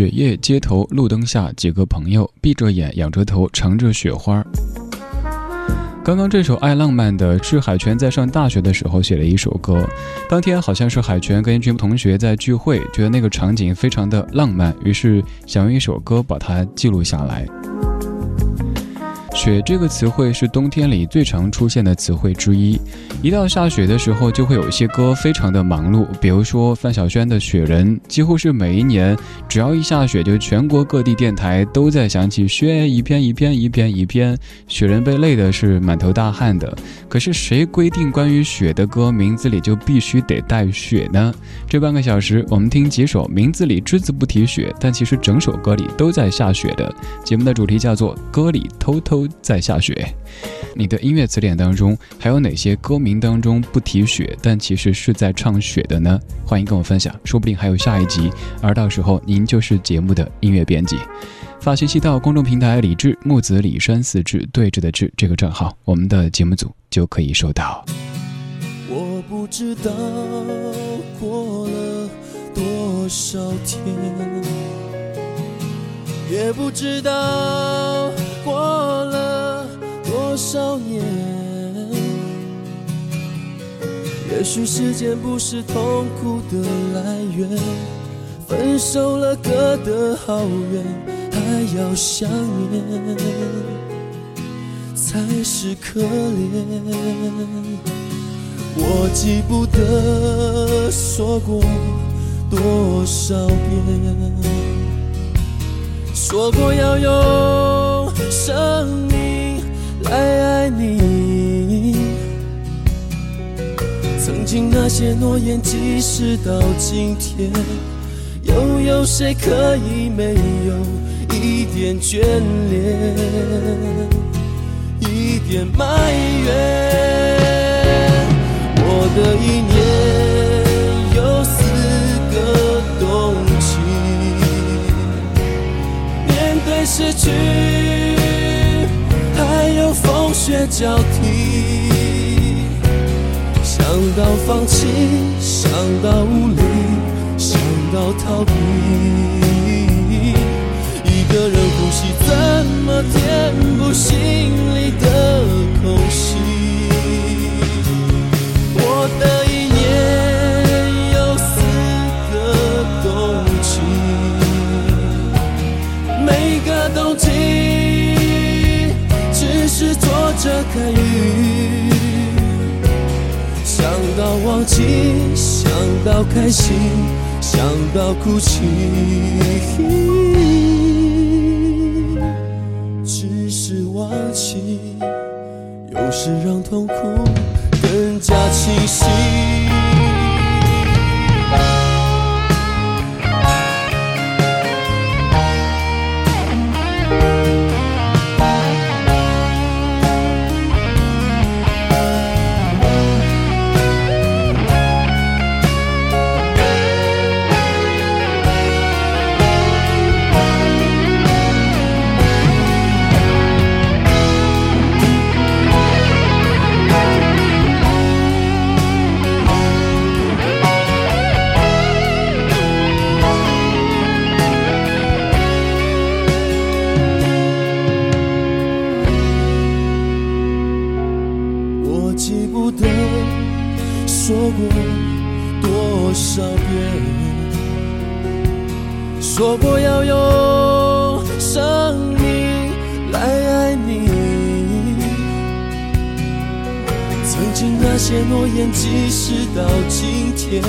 雪夜街头路灯下，几个朋友闭着眼，仰着头，乘着雪花。刚刚这首爱浪漫的是海泉在上大学的时候写的一首歌，当天好像是海泉跟一群同学在聚会，觉得那个场景非常的浪漫，于是想用一首歌把它记录下来。雪这个词汇是冬天里最常出现的词汇之一。一到下雪的时候，就会有一些歌非常的忙碌，比如说范晓萱的《雪人》，几乎是每一年只要一下雪，就全国各地电台都在响起雪一片一片一片一片，雪人被累的是满头大汗的。可是谁规定关于雪的歌名字里就必须得带雪呢？这半个小时，我们听几首名字里只字不提雪，但其实整首歌里都在下雪的。节目的主题叫做《歌里偷偷在下雪》。你的音乐词典当中还有哪些歌名当中不提雪，但其实是在唱雪的呢？欢迎跟我分享，说不定还有下一集，而到时候您就是节目的音乐编辑。发信息到公众平台“李志木子李山四志对峙的志”这个账号，我们的节目组就可以收到。我不知道过了多少天，也不知道过了多少年。也许时间不是痛苦的来源，分手了，隔得好远，还要想念，才是可怜。我记不得说过多少遍，说过要用生命来爱你。曾经那些诺言，即使到今天，又有谁可以没有一点眷恋，一点埋怨？我的一年有四个冬季，面对失去，风雪交替。想到放弃，想到无力，想到逃避，一个人呼吸，怎么填补心里的空隙？到开心，想到哭泣，只是忘记，有时让痛苦。更加清晰。你，曾经那些诺言，即使到今天，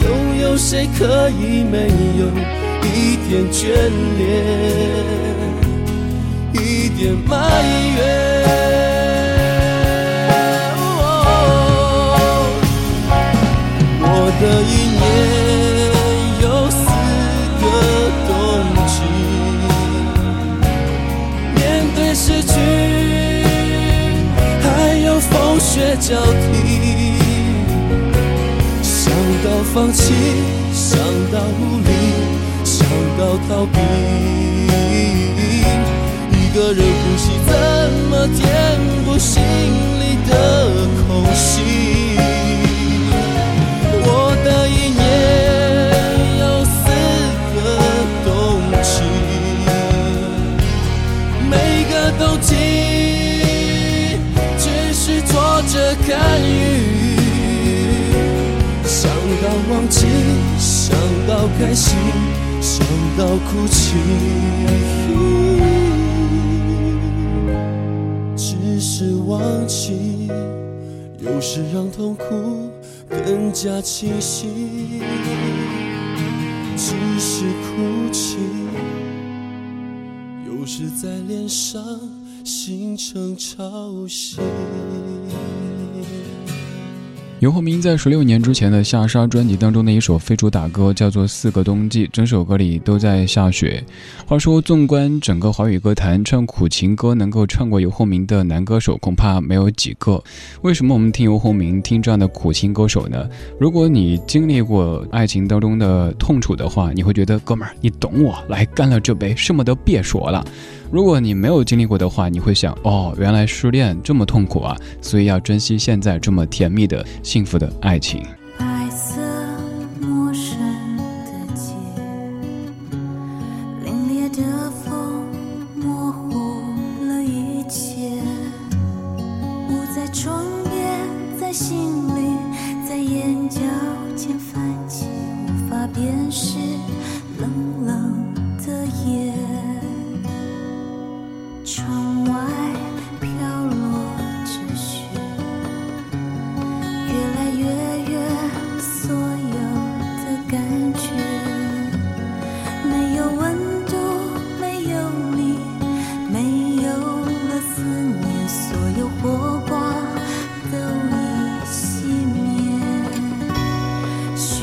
又有谁可以没有一点眷恋，一点埋怨？我的一年。雪交替，想到放弃，想到无力，想到逃避。哭泣，只是忘记，有时让痛苦更加清晰，只是哭泣，有时在脸上。形成潮汐。游鸿明在十六年之前的下沙专辑当中的一首非主打歌叫做《四个冬季》，整首歌里都在下雪。话说，纵观整个华语歌坛，唱苦情歌能够唱过游鸿明的男歌手恐怕没有几个。为什么我们听游鸿明，听这样的苦情歌手呢？如果你经历过爱情当中的痛楚的话，你会觉得哥们儿，你懂我，来干了这杯，什么都别说了。如果你没有经历过的话，你会想哦，原来失恋这么痛苦啊，所以要珍惜现在这么甜蜜的、幸福的爱情。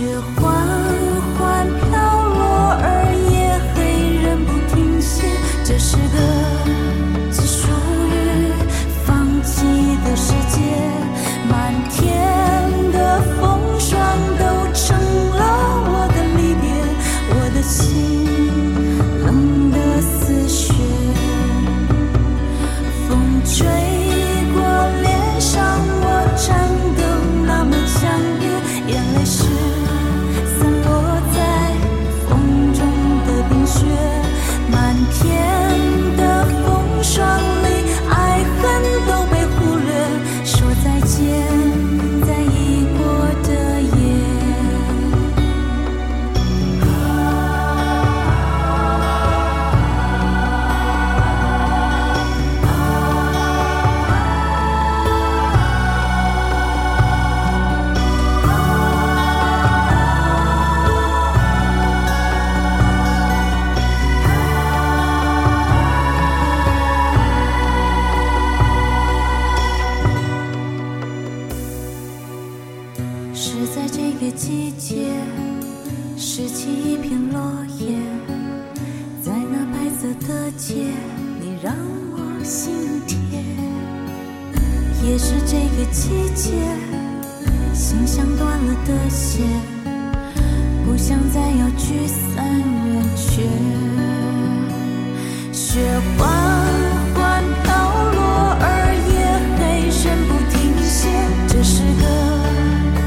雪花。是这个季节，心像断了的线，不想再要聚散圆缺。雪缓缓飘落，而夜黑深不停歇。这是个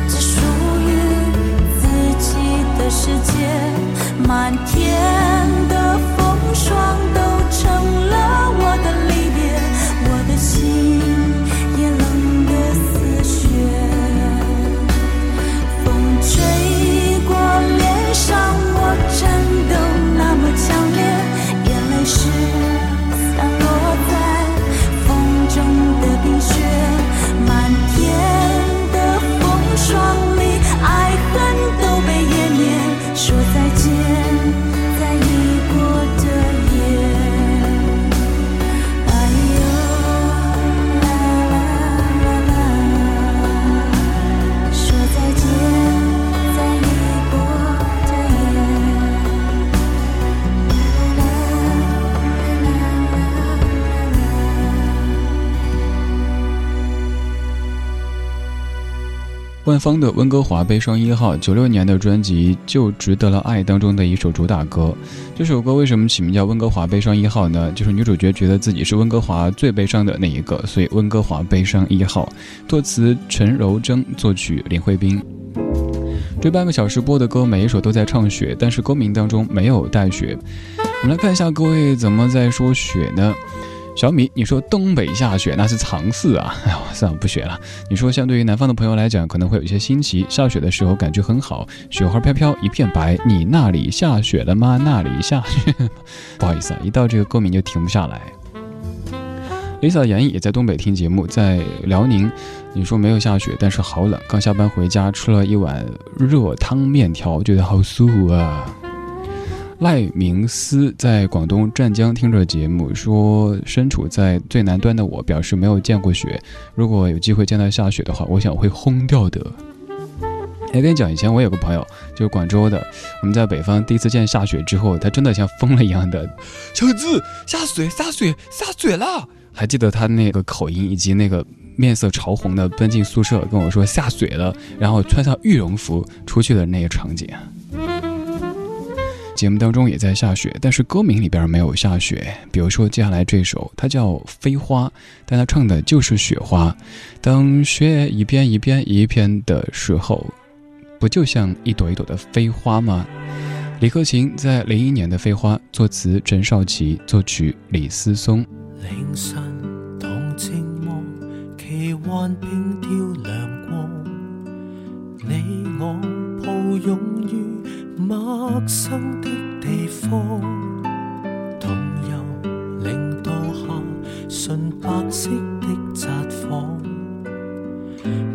只属于自己的世界，满天的风霜都成了。万芳的《温哥华悲伤一号》，九六年的专辑《就值得了爱》当中的一首主打歌。这首歌为什么起名叫《温哥华悲伤一号》呢？就是女主角觉得自己是温哥华最悲伤的那一个，所以《温哥华悲伤一号》。作词陈柔贞，作曲林慧斌。这半个小时播的歌，每一首都在唱雪，但是歌名当中没有带雪。我们来看一下各位怎么在说雪呢？小米，你说东北下雪那是常事啊！哎呦，算了，不学了。你说，相对于南方的朋友来讲，可能会有一些新奇。下雪的时候感觉很好，雪花飘飘，一片白。你那里下雪了吗？那里下雪？不好意思啊，一到这个歌名就停不下来。Lisa 杨也在东北听节目，在辽宁，你说没有下雪，但是好冷。刚下班回家吃了一碗热汤面条，觉得好舒服啊。赖明思在广东湛江听着节目，说身处在最南端的我表示没有见过雪。如果有机会见到下雪的话，我想会轰掉的。哎，跟你讲，以前我有个朋友，就是广州的，我们在北方第一次见下雪之后，他真的像疯了一样的，小子下水下水下水了！还记得他那个口音以及那个面色潮红的奔进宿舍跟我说下水了，然后穿上羽绒服出去的那个场景。节目当中也在下雪，但是歌名里边没有下雪。比如说接下来这首，它叫《飞花》，但它唱的就是雪花。当雪一片一片一片的时候，不就像一朵一朵的飞花吗？李克勤在零一年的《飞花》，作词陈少琪，作曲李思松。凌晨同寂寞，奇幻冰雕亮光，你我抱拥。陌生的地方，同游零度下纯白色的札幌。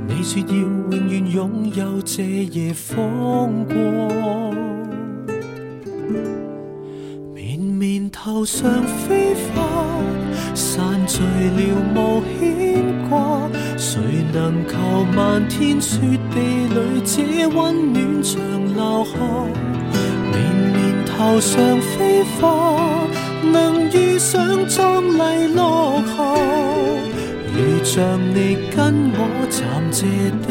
你说要永远拥有这夜风光，绵绵头上飞花，散聚了无牵挂。谁能求漫天雪地里这温暖长留下？头上飞花，能遇上壮丽落霞，如像你跟我暂借的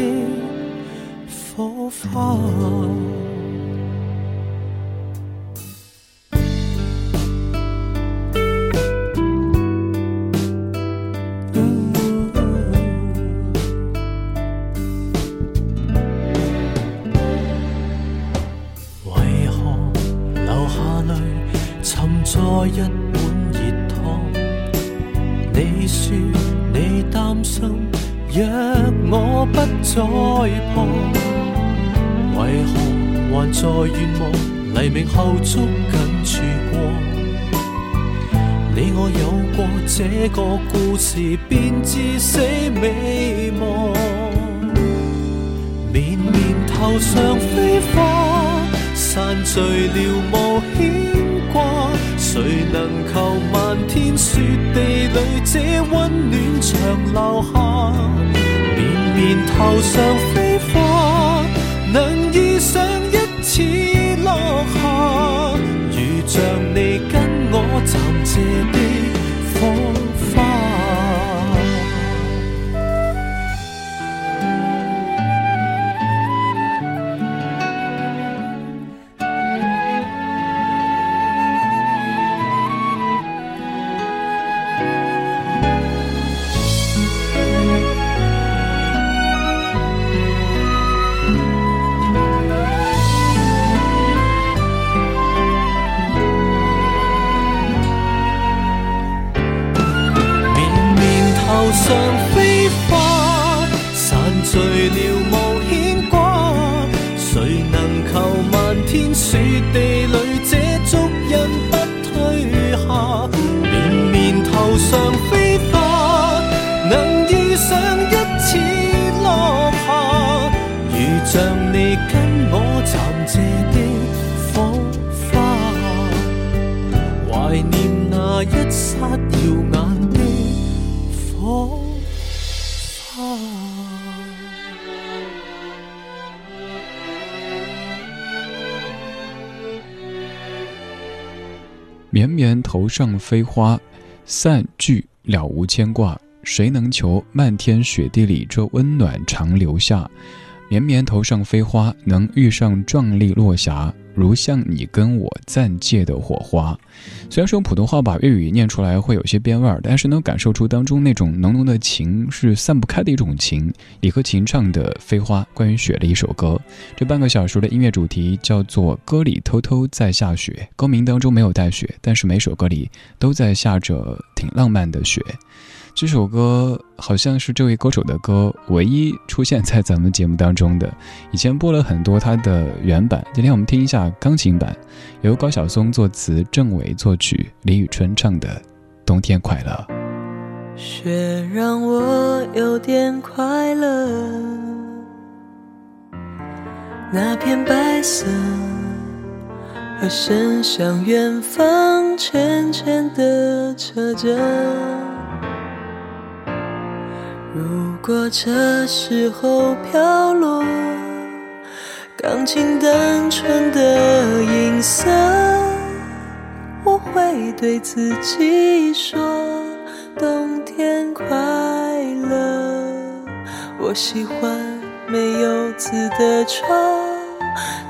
火花。为何还在愿望黎明后捉紧曙光？你我有过这个故事，便至死未忘。绵绵头上飞花，散聚了无牵挂。谁能求漫天雪地里这温暖长留下？面头上飞花，能遇上一次落下，如像你跟我暂借的火。能遇上一次落霞，如像你跟我暂借的火花，怀念那一刹耀眼的火。绵绵头上飞花，散聚了无牵挂。谁能求漫天雪地里这温暖长留下？绵绵头上飞花，能遇上壮丽落霞。如像你跟我暂借的火花，虽然说普通话把粤语念出来会有些变味儿，但是能感受出当中那种浓浓的情是散不开的一种情。李克勤唱的《飞花》，关于雪的一首歌。这半个小时的音乐主题叫做《歌里偷偷在下雪》，歌名当中没有带雪，但是每首歌里都在下着挺浪漫的雪。这首歌好像是这位歌手的歌，唯一出现在咱们节目当中的。以前播了很多他的原版，今天我们听一下钢琴版，由高晓松作词，郑伟作曲，李宇春唱的《冬天快乐》。雪让我有点快乐，那片白色和伸向远方浅浅的车辙。如果这时候飘落钢琴单纯的音色，我会对自己说：冬天快乐。我喜欢没有字的窗，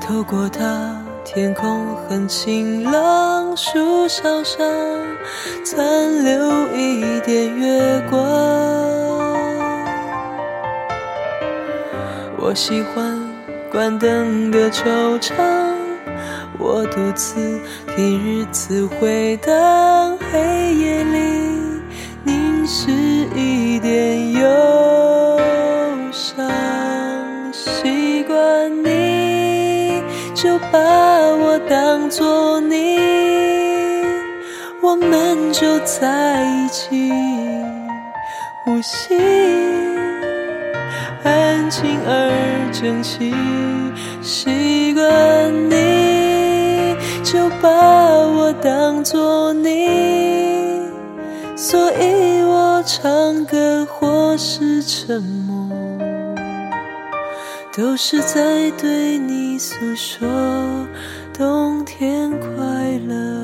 透过它，天空很晴朗，树梢上残留一点月光。我喜欢关灯的球场，我独自听日子回荡，黑夜里凝视一点忧伤。习惯你就把我当作你，我们就在一起呼吸。生气，习惯你就把我当作你，所以。我唱歌或是沉默，都是在对你诉说冬天快乐。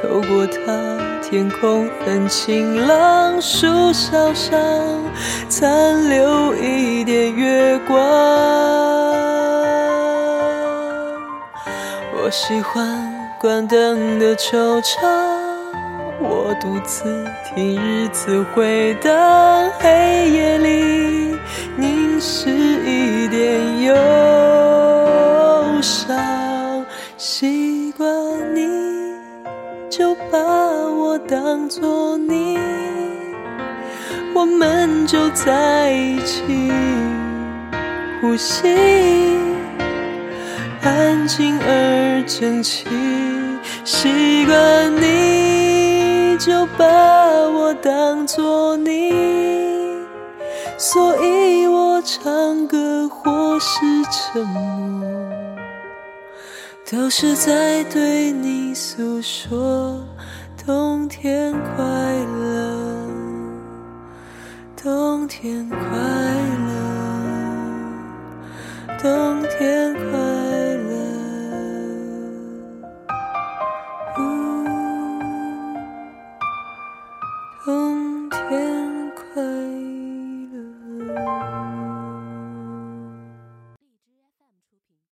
透过它，天空很晴朗，树梢上残留一点月光。我喜欢关灯的球场，我独自听日子回荡，黑夜里凝视一点忧。伤，把我当作你，我们就在一起呼吸，安静而整齐。习惯你就把我当作你，所以我唱歌或是沉默。都是在对你诉说冬天快乐，冬天快乐，冬天快。